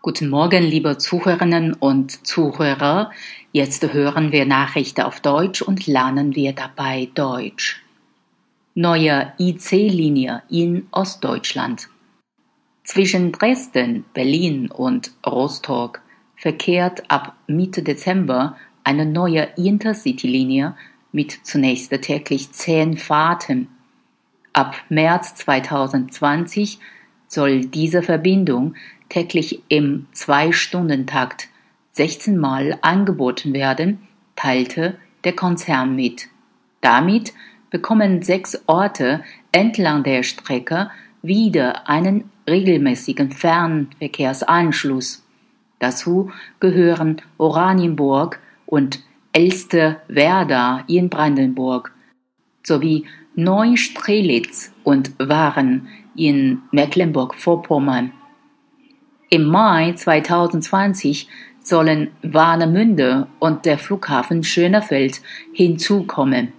Guten Morgen, liebe Zuhörerinnen und Zuhörer. Jetzt hören wir Nachrichten auf Deutsch und lernen wir dabei Deutsch. Neue IC-Linie in Ostdeutschland. Zwischen Dresden, Berlin und Rostock verkehrt ab Mitte Dezember eine neue Intercity-Linie mit zunächst täglich zehn Fahrten. Ab März 2020 soll diese Verbindung täglich im Zwei-Stunden-Takt 16 Mal angeboten werden, teilte der Konzern mit. Damit bekommen sechs Orte entlang der Strecke wieder einen regelmäßigen Fernverkehrsanschluss. Dazu gehören Oranienburg und Elsterwerda in Brandenburg sowie Neustrelitz und Waren in Mecklenburg-Vorpommern. Im Mai 2020 sollen Warnemünde und der Flughafen Schönefeld hinzukommen